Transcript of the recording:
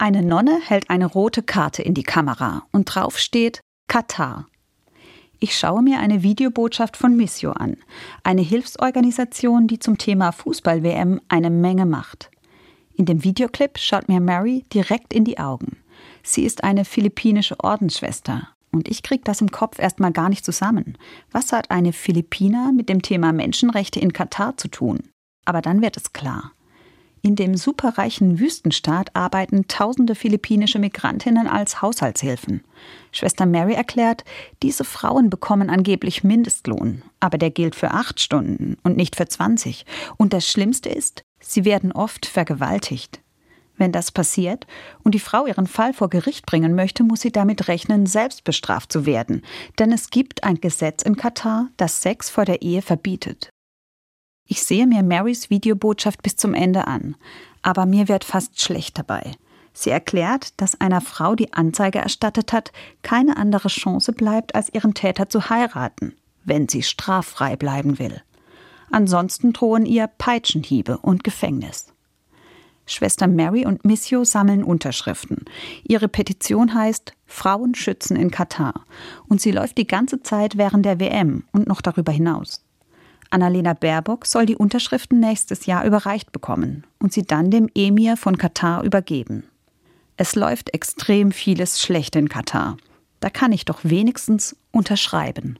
Eine Nonne hält eine rote Karte in die Kamera und drauf steht Katar. Ich schaue mir eine Videobotschaft von Missio an, eine Hilfsorganisation, die zum Thema Fußball-WM eine Menge macht. In dem Videoclip schaut mir Mary direkt in die Augen. Sie ist eine philippinische Ordensschwester. Und ich krieg das im Kopf erstmal gar nicht zusammen. Was hat eine Philippiner mit dem Thema Menschenrechte in Katar zu tun? Aber dann wird es klar. In dem superreichen Wüstenstaat arbeiten tausende philippinische Migrantinnen als Haushaltshilfen. Schwester Mary erklärt, diese Frauen bekommen angeblich Mindestlohn, aber der gilt für acht Stunden und nicht für 20. Und das Schlimmste ist, sie werden oft vergewaltigt. Wenn das passiert und die Frau ihren Fall vor Gericht bringen möchte, muss sie damit rechnen, selbst bestraft zu werden. Denn es gibt ein Gesetz in Katar, das Sex vor der Ehe verbietet. Ich sehe mir Marys Videobotschaft bis zum Ende an, aber mir wird fast schlecht dabei. Sie erklärt, dass einer Frau, die Anzeige erstattet hat, keine andere Chance bleibt, als ihren Täter zu heiraten, wenn sie straffrei bleiben will. Ansonsten drohen ihr Peitschenhiebe und Gefängnis. Schwester Mary und Missio sammeln Unterschriften. Ihre Petition heißt Frauen schützen in Katar und sie läuft die ganze Zeit während der WM und noch darüber hinaus. Annalena Baerbock soll die Unterschriften nächstes Jahr überreicht bekommen und sie dann dem Emir von Katar übergeben. Es läuft extrem vieles schlecht in Katar. Da kann ich doch wenigstens unterschreiben.